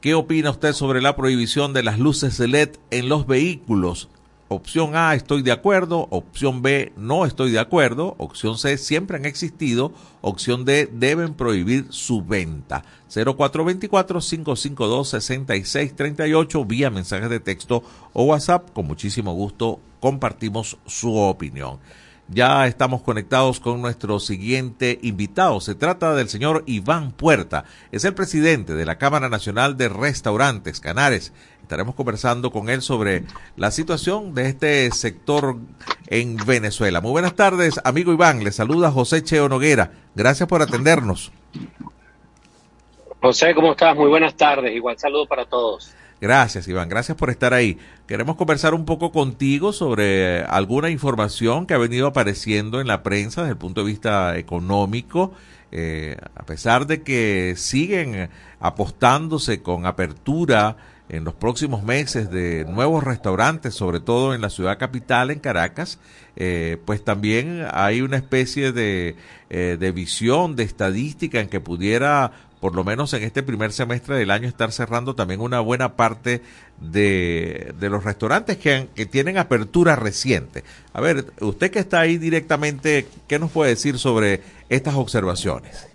¿Qué opina usted sobre la prohibición de las luces LED en los vehículos? Opción A, estoy de acuerdo. Opción B, no estoy de acuerdo. Opción C, siempre han existido. Opción D, deben prohibir su venta. 0424-552-6638 vía mensajes de texto o WhatsApp. Con muchísimo gusto compartimos su opinión. Ya estamos conectados con nuestro siguiente invitado. Se trata del señor Iván Puerta. Es el presidente de la Cámara Nacional de Restaurantes Canares. Estaremos conversando con él sobre la situación de este sector en Venezuela. Muy buenas tardes, amigo Iván. Le saluda José Cheo Noguera. Gracias por atendernos. José, ¿cómo estás? Muy buenas tardes. Igual saludo para todos. Gracias, Iván. Gracias por estar ahí. Queremos conversar un poco contigo sobre alguna información que ha venido apareciendo en la prensa desde el punto de vista económico. Eh, a pesar de que siguen apostándose con apertura en los próximos meses de nuevos restaurantes, sobre todo en la ciudad capital, en Caracas, eh, pues también hay una especie de, eh, de visión, de estadística en que pudiera por lo menos en este primer semestre del año, estar cerrando también una buena parte de, de los restaurantes que, que, tienen apertura reciente. A ver, usted que está ahí directamente, ¿qué nos puede decir sobre estas observaciones?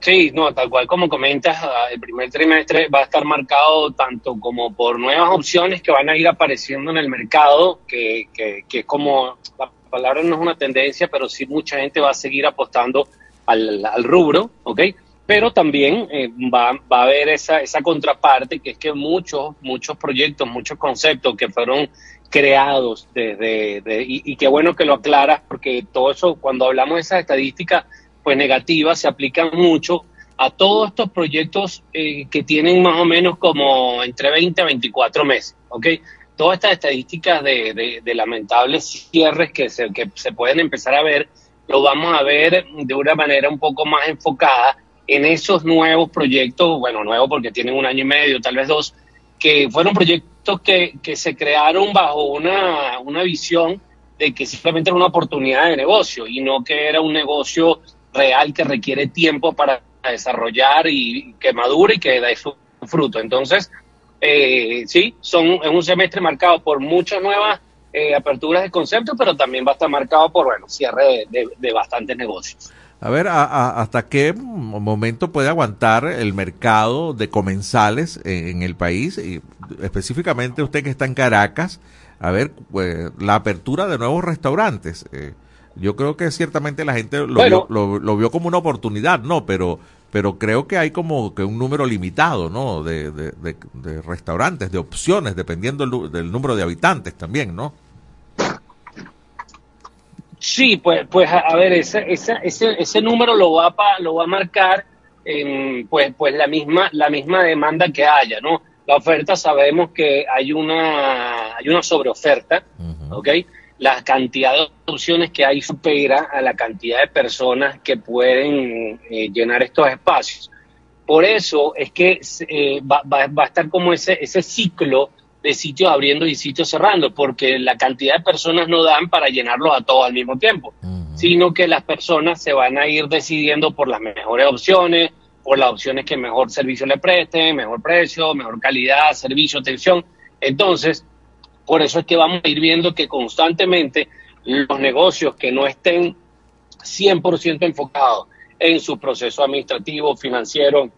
Sí, no, tal cual como comentas, ah, el primer trimestre va a estar marcado tanto como por nuevas opciones que van a ir apareciendo en el mercado, que, que, que es como, la palabra no es una tendencia, pero sí mucha gente va a seguir apostando al, rubro, ¿ok? Pero también eh, va, va, a haber esa, esa contraparte que es que muchos, muchos proyectos, muchos conceptos que fueron creados desde, y, qué bueno que lo aclaras porque todo eso, cuando hablamos de esas estadísticas, pues negativas, se aplican mucho a todos estos proyectos eh, que tienen más o menos como entre 20 a 24 meses, ¿ok? Todas estas estadísticas de, de, de lamentables cierres que se, que se pueden empezar a ver lo vamos a ver de una manera un poco más enfocada en esos nuevos proyectos, bueno, nuevos porque tienen un año y medio, tal vez dos, que fueron proyectos que, que se crearon bajo una, una visión de que simplemente era una oportunidad de negocio y no que era un negocio real que requiere tiempo para desarrollar y que madure y que dé su fruto. Entonces, eh, sí, son, es un semestre marcado por muchas nuevas eh, aperturas de concepto, pero también va a estar marcado por, bueno, cierre de, de bastantes negocios. A ver, a, a, ¿hasta qué momento puede aguantar el mercado de comensales en, en, el país? Y específicamente usted que está en Caracas, a ver, pues, la apertura de nuevos restaurantes. Eh, yo creo que ciertamente la gente lo, bueno, vio, lo, lo, vio como una oportunidad, ¿no? Pero pero creo que hay como que un número limitado, ¿no? De, de, de, de restaurantes, de opciones, dependiendo del, del, número de habitantes también, ¿no? Sí, pues, pues a ver, ese, ese, ese, ese número lo va, pa, lo va a marcar eh, pues, pues la misma, la misma demanda que haya, ¿no? La oferta sabemos que hay una, hay una sobreoferta, uh -huh. ¿ok? La cantidad de opciones que hay supera a la cantidad de personas que pueden eh, llenar estos espacios. Por eso es que eh, va, va, va, a estar como ese, ese ciclo de sitios abriendo y sitios cerrando, porque la cantidad de personas no dan para llenarlos a todos al mismo tiempo, uh -huh. sino que las personas se van a ir decidiendo por las mejores opciones, por las opciones que mejor servicio le presten, mejor precio, mejor calidad, servicio, atención. Entonces, por eso es que vamos a ir viendo que constantemente los negocios que no estén 100% enfocados en su proceso administrativo, financiero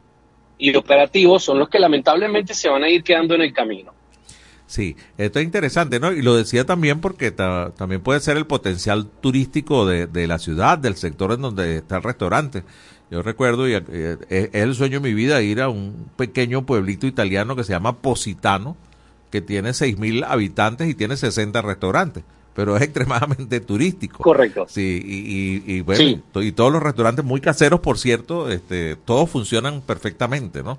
y operativo son los que lamentablemente se van a ir quedando en el camino. Sí, esto es interesante, ¿no? Y lo decía también porque ta también puede ser el potencial turístico de, de, la ciudad, del sector en donde está el restaurante. Yo recuerdo, y eh, es el sueño de mi vida, ir a un pequeño pueblito italiano que se llama Positano, que tiene 6.000 habitantes y tiene 60 restaurantes, pero es *laughs* extremadamente turístico. Correcto. Sí, y, y, y bueno, sí. y todos los restaurantes muy caseros, por cierto, este, todos funcionan perfectamente, ¿no?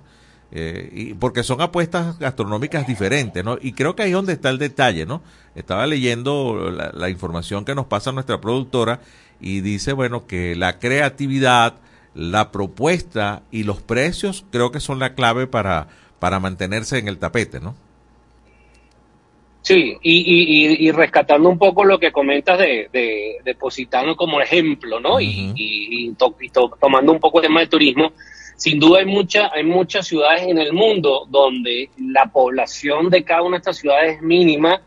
Eh, y porque son apuestas gastronómicas diferentes, ¿no? Y creo que ahí es donde está el detalle, ¿no? Estaba leyendo la, la información que nos pasa nuestra productora y dice, bueno, que la creatividad, la propuesta y los precios creo que son la clave para, para mantenerse en el tapete, ¿no? Sí, y, y, y, rescatando un poco lo que comentas de, de, de Positano como ejemplo, ¿no? Y, y tomando un poco el tema del turismo, sin duda hay, mucha, hay muchas ciudades en el mundo donde la población de cada una de estas ciudades es mínima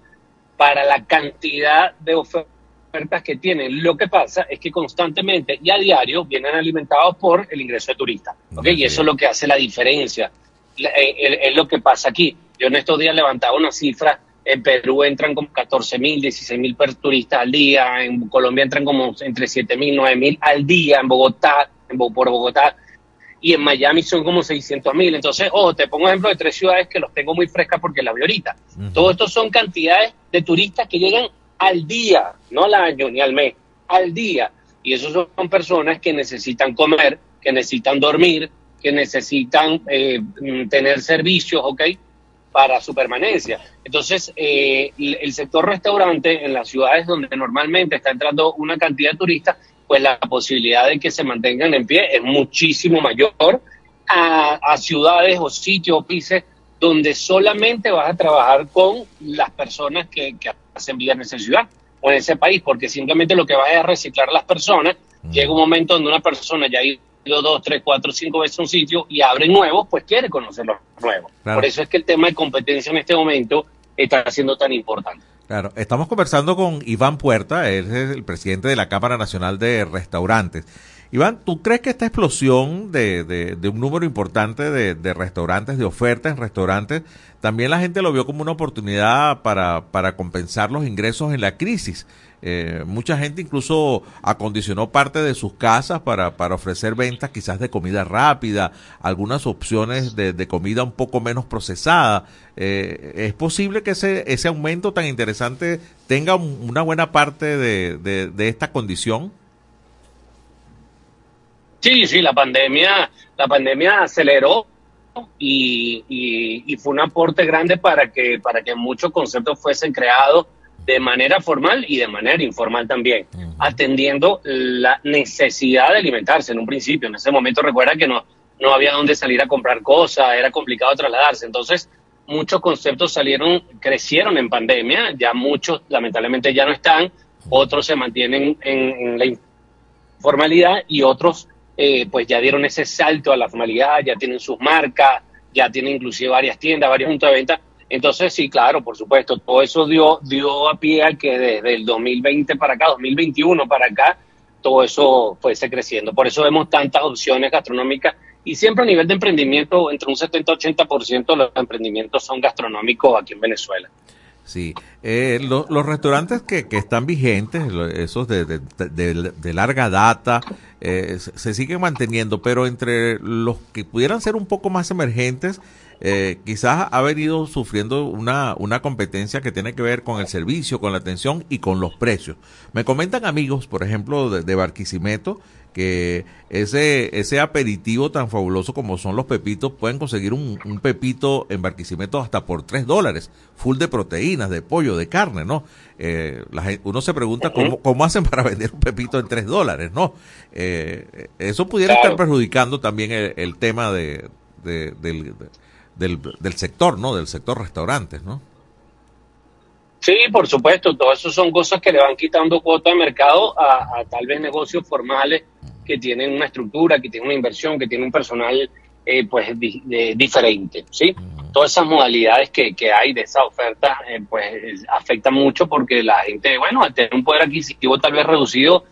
para la cantidad de ofertas que tienen. Lo que pasa es que constantemente y a diario vienen alimentados por el ingreso de turistas, ¿okay? Y eso es lo que hace la diferencia. Eh, es lo que pasa aquí. Yo en estos días levantaba una cifra en Perú entran como 14 mil, 16 mil turistas al día. En Colombia entran como entre 7 mil, 9 mil al día. En Bogotá, en, por Bogotá. Y en Miami son como 600 mil. Entonces, ojo, te pongo ejemplo de tres ciudades que los tengo muy frescas porque la vi ahorita. Todo esto son cantidades de turistas que llegan al día, no al año ni al mes, al día. Y esos son personas que necesitan comer, que necesitan dormir, que necesitan eh, tener servicios, ¿ok? Para su permanencia. Entonces, eh, el sector restaurante en las ciudades donde normalmente está entrando una cantidad de turistas, pues la posibilidad de que se mantengan en pie es muchísimo mayor a, ciudades o sitios o pisos donde solamente vas a trabajar con las personas que, hacen vida en esa ciudad o en ese país, porque simplemente lo que vas a reciclar a las personas. Llega un momento donde una persona ya dos, tres, cuatro, cinco veces un sitio y abre nuevos, pues quiere conocer los nuevos. Por eso es que el tema de competencia en este momento está siendo tan importante. Claro, estamos conversando con Iván Puerta, él es el presidente de la Cámara Nacional de Restaurantes. Iván, ¿tú crees que esta explosión de, de, un número importante de, de, restaurantes, de ofertas en restaurantes, también la gente lo vio como una oportunidad para, para compensar los ingresos en la crisis? Eh, mucha gente incluso acondicionó parte de sus casas para, para ofrecer ventas quizás de comida rápida, algunas opciones de, comida un poco menos procesada. Eh, ¿Es posible que ese, ese aumento tan interesante tenga una buena parte de, de, esta condición? Sí, sí, la pandemia, la pandemia aceleró y, y, y, fue un aporte grande para que, para que muchos conceptos fuesen creados de manera formal y de manera informal también, atendiendo la necesidad de alimentarse en un principio. En ese momento recuerda que no, no había dónde salir a comprar cosas, era complicado trasladarse. Entonces, muchos conceptos salieron, crecieron en pandemia, ya muchos lamentablemente ya no están, otros se mantienen en, la informalidad y otros eh, pues ya dieron ese salto a la formalidad, ya tienen sus marcas, ya tienen inclusive varias tiendas, varios puntos de venta entonces, sí, claro, por supuesto, todo eso dio, dio a pie a que desde el 2020 para acá, 2021 para acá, todo eso fuese creciendo. Por eso vemos tantas opciones gastronómicas y siempre a nivel de emprendimiento, entre un 70-80% de los emprendimientos son gastronómicos aquí en Venezuela. Sí, eh, los restaurantes que, que, están vigentes, esos de, de, larga data, eh, se siguen manteniendo, pero entre los que pudieran ser un poco más emergentes, eh, quizás ha venido sufriendo una, una competencia que tiene que ver con el servicio, con la atención y con los precios. Me comentan amigos, por ejemplo, de, Barquisimeto, que ese, ese aperitivo tan fabuloso como son los pepitos, pueden conseguir un, pepito en Barquisimeto hasta por tres dólares, full de proteínas, de pollo, de carne, ¿no? Eh, uno se pregunta cómo, cómo hacen *laughs* para vender un pepito en tres dólares, ¿no? Eh, eso pudiera estar perjudicando también el, tema de, del del, del sector, ¿no? Del sector restaurantes, ¿no? Sí, por supuesto, todo eso son cosas que le van quitando cuota de mercado a, tal vez negocios formales que tienen una estructura, que tienen una inversión, que tienen un personal eh, pues diferente, ¿sí? Todas esas modalidades que, que hay de esa oferta eh, pues afectan mucho porque la gente, bueno, al tener un poder adquisitivo tal vez reducido,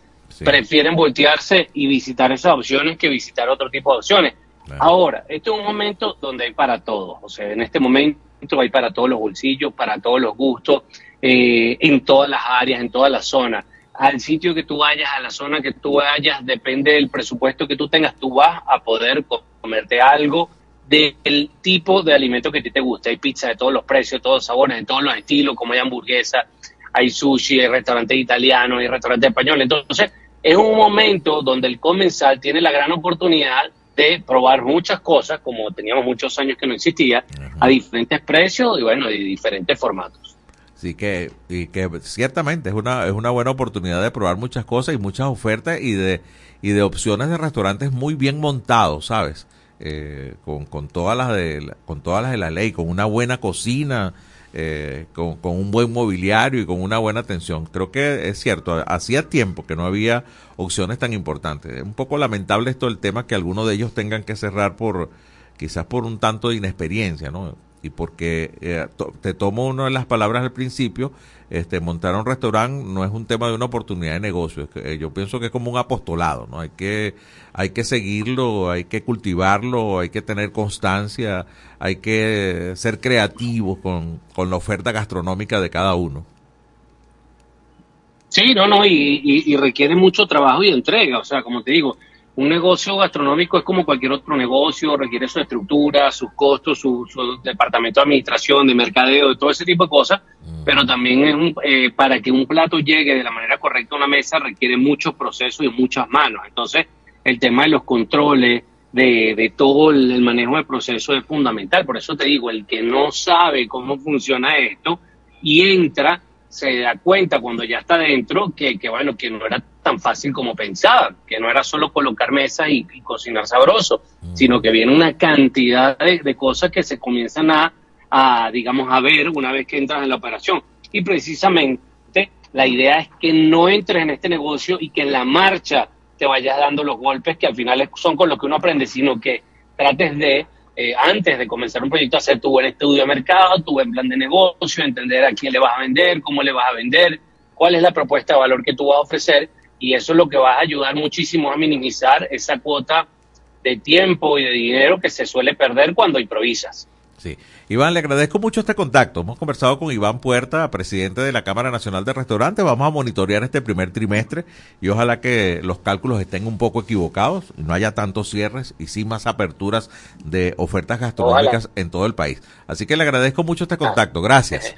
prefieren voltearse y visitar esas opciones que visitar otro tipo de opciones. Ahora, este es un momento donde hay para todos, o sea, en este momento hay para todos los bolsillos, para todos los gustos, eh, en todas las áreas, en todas las zonas. Al sitio que tú vayas, a la zona que tú vayas, depende del presupuesto que tú tengas, tú vas a poder comerte algo del tipo de alimento que ti te gusta. Hay pizza de todos los precios, todos los sabores, de todos los estilos, como hay hamburguesa, hay sushi, hay restaurantes italianos, hay restaurantes españoles. Entonces, es un momento donde el comensal tiene la gran oportunidad de probar muchas cosas, como teníamos muchos años que no existía, a diferentes precios y bueno, y diferentes formatos. Sí, que, y que ciertamente es una, es una buena oportunidad de probar muchas cosas y muchas ofertas y de, y de opciones de restaurantes muy bien montados, ¿sabes? Eh, con, con, todas las de, con todas las de la ley, con una buena cocina, eh, con, con, un buen mobiliario y con una buena atención. Creo que es cierto, hacía tiempo que no había opciones tan importantes. Es un poco lamentable esto el tema que algunos de ellos tengan que cerrar por quizás por un tanto de inexperiencia, ¿no? Y porque eh, te tomo una de las palabras al principio, este, montar un restaurante no es un tema de una oportunidad de negocio. Eh, yo pienso que es como un apostolado, ¿no? Hay que, hay que seguirlo, hay que cultivarlo, hay que tener constancia, hay que ser creativos con, con la oferta gastronómica de cada uno. Sí, no, no, y, y, requiere mucho trabajo y entrega. O sea, como te digo, un negocio gastronómico es como cualquier otro negocio, requiere su estructura, sus costos, su, departamento de administración, de mercadeo, de todo ese tipo de cosas, mm. pero también es un, eh, para que un plato llegue de la manera correcta a una mesa requiere muchos procesos y muchas manos. Entonces, el tema de los controles, de, de todo el, manejo del proceso es fundamental. Por eso te digo, el que no sabe cómo funciona esto y entra, se da cuenta cuando ya está dentro que, que bueno, que no era tan fácil como pensaba, que no era solo colocar mesa y, cocinar sabroso, mm. sino que viene una cantidad de, cosas que se comienzan a, a, digamos, a ver una vez que entras en la operación. Y precisamente la idea es que no entres en este negocio y que en la marcha te vayas dando los golpes que al final son con los que uno aprende, sino que trates de, eh, antes de comenzar un proyecto, hacer tu buen estudio de mercado, tu buen plan de negocio, entender a quién le vas a vender, cómo le vas a vender, cuál es la propuesta de valor que tú vas a ofrecer y eso es lo que va a ayudar muchísimo a minimizar esa cuota de tiempo y de dinero que se suele perder cuando improvisas. Sí. Iván, le agradezco mucho este contacto. Hemos conversado con Iván Puerta, presidente de la Cámara Nacional de Restaurantes. Vamos a monitorear este primer trimestre y ojalá que los cálculos estén un poco equivocados, no haya tantos cierres y sí más aperturas de ofertas gastronómicas en todo el país. Así que le agradezco mucho este contacto. Gracias.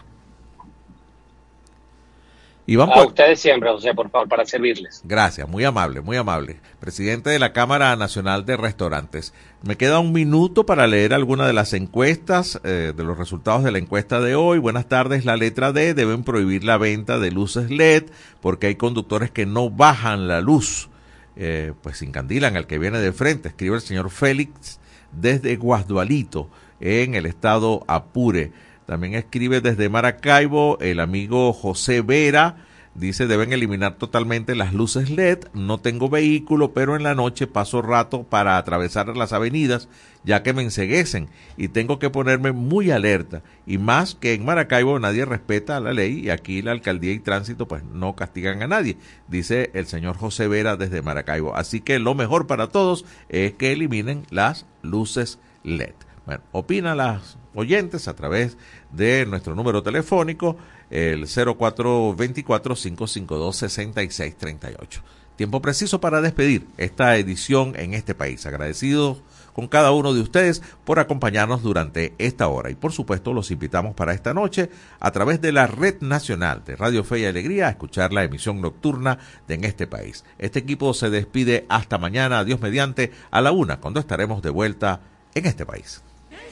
Iván, a ustedes siempre, José, por favor, para servirles. Gracias, muy amable, muy amable. Presidente de la Cámara Nacional de Restaurantes. Me queda un minuto para leer alguna de las encuestas, eh, de los resultados de la encuesta de hoy. Buenas tardes, la letra D. Deben prohibir la venta de luces LED porque hay conductores que no bajan la luz, eh, pues incandilan al que viene de frente, escribe el señor Félix desde Guasdualito, en el estado Apure. También escribe desde Maracaibo el amigo José Vera. Dice, deben eliminar totalmente las luces LED. No tengo vehículo, pero en la noche paso rato para atravesar las avenidas, ya que me enseguecen y tengo que ponerme muy alerta. Y más que en Maracaibo nadie respeta la ley y aquí la alcaldía y tránsito pues no castigan a nadie, dice el señor José Vera desde Maracaibo. Así que lo mejor para todos es que eliminen las luces LED. Bueno, opina las oyentes a través de nuestro número telefónico, el 0424-552-6638. Tiempo preciso para despedir esta edición en este país. Agradecidos con cada uno de ustedes por acompañarnos durante esta hora. Y por supuesto los invitamos para esta noche a través de la Red Nacional de Radio Fe y Alegría a escuchar la emisión nocturna de En este país. Este equipo se despide hasta mañana, Dios mediante, a la una, cuando estaremos de vuelta en este país.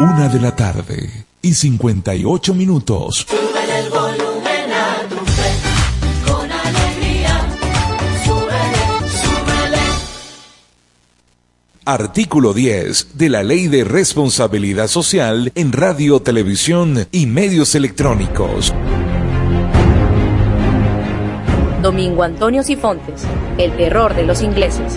Una de la tarde y 58 minutos. el volumen a tu fe, con alegría. Súbele, súbele. Artículo 10 de la Ley de Responsabilidad Social en Radio, Televisión y Medios Electrónicos. Domingo Antonio Sifontes, el terror de los ingleses.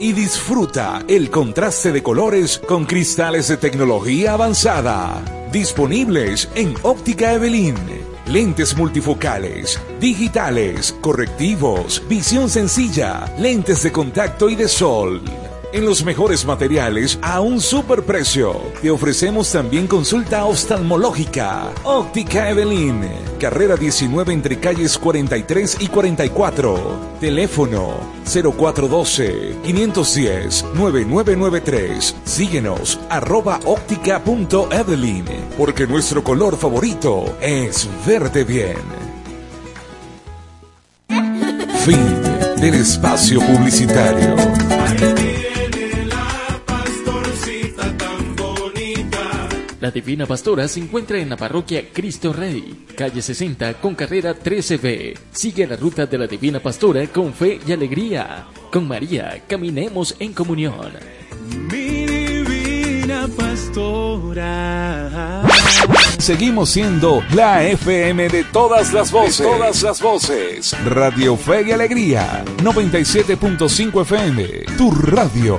y disfruta el contraste de colores con cristales de tecnología avanzada. Disponibles en Óptica Evelyn. Lentes multifocales, digitales, correctivos, visión sencilla, lentes de contacto y de sol. En los mejores materiales a un superprecio. Te ofrecemos también consulta oftalmológica. Óptica Evelyn. Carrera 19 entre calles 43 y 44. Teléfono 0412-510-9993. Síguenos arroba óptica.evelyn. Porque nuestro color favorito es verde bien. Fin del espacio publicitario. La Divina Pastora se encuentra en la parroquia Cristo Rey, calle 60 con carrera 13B. Sigue la ruta de la Divina Pastora con fe y alegría. Con María, caminemos en comunión. Mi divina pastora. Seguimos siendo la FM de todas las voces. De todas las voces. Radio Fe y Alegría. 97.5 FM. Tu radio.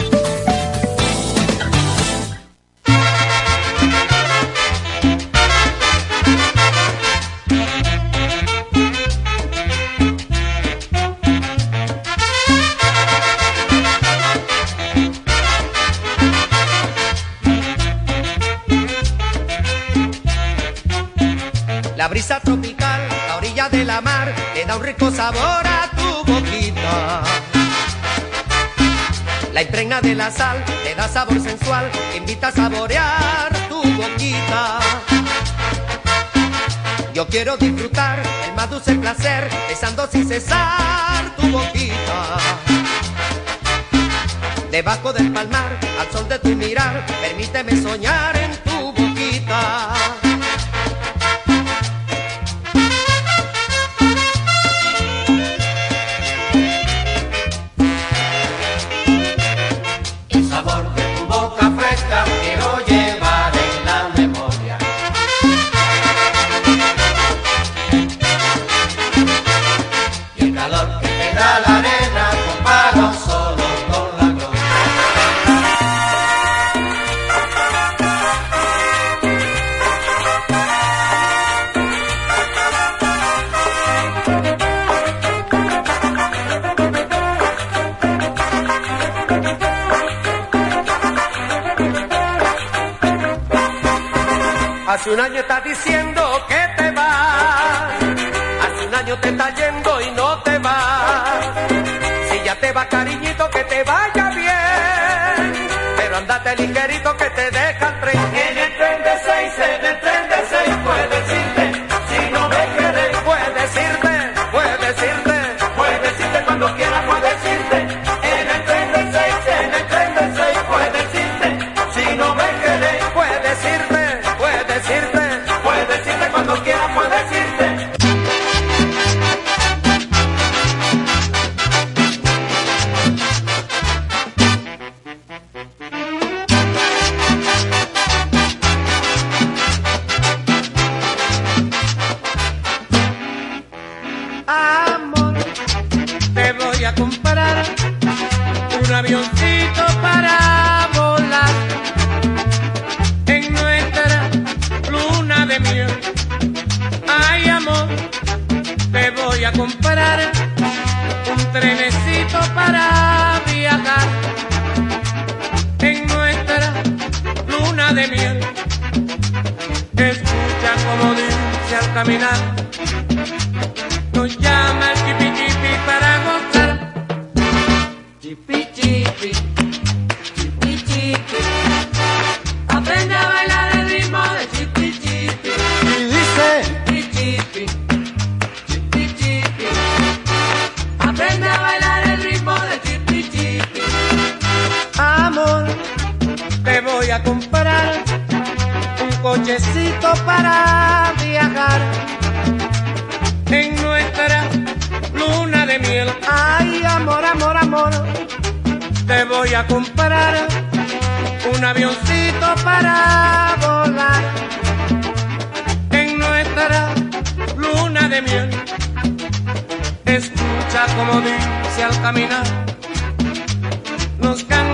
Da un rico sabor a tu boquita. La impregna de la sal, le da sabor sensual, invita a saborear tu boquita. Yo quiero disfrutar el más dulce placer, besando sin cesar tu boquita. Debajo del palmar, al sol de tu mirar, permíteme soñar en tu boquita. para viajar en nuestra luna de miel. Ay, amor, amor, amor, te voy a comprar un avioncito para volar en nuestra luna de miel. Escucha como dice al caminar, nos canta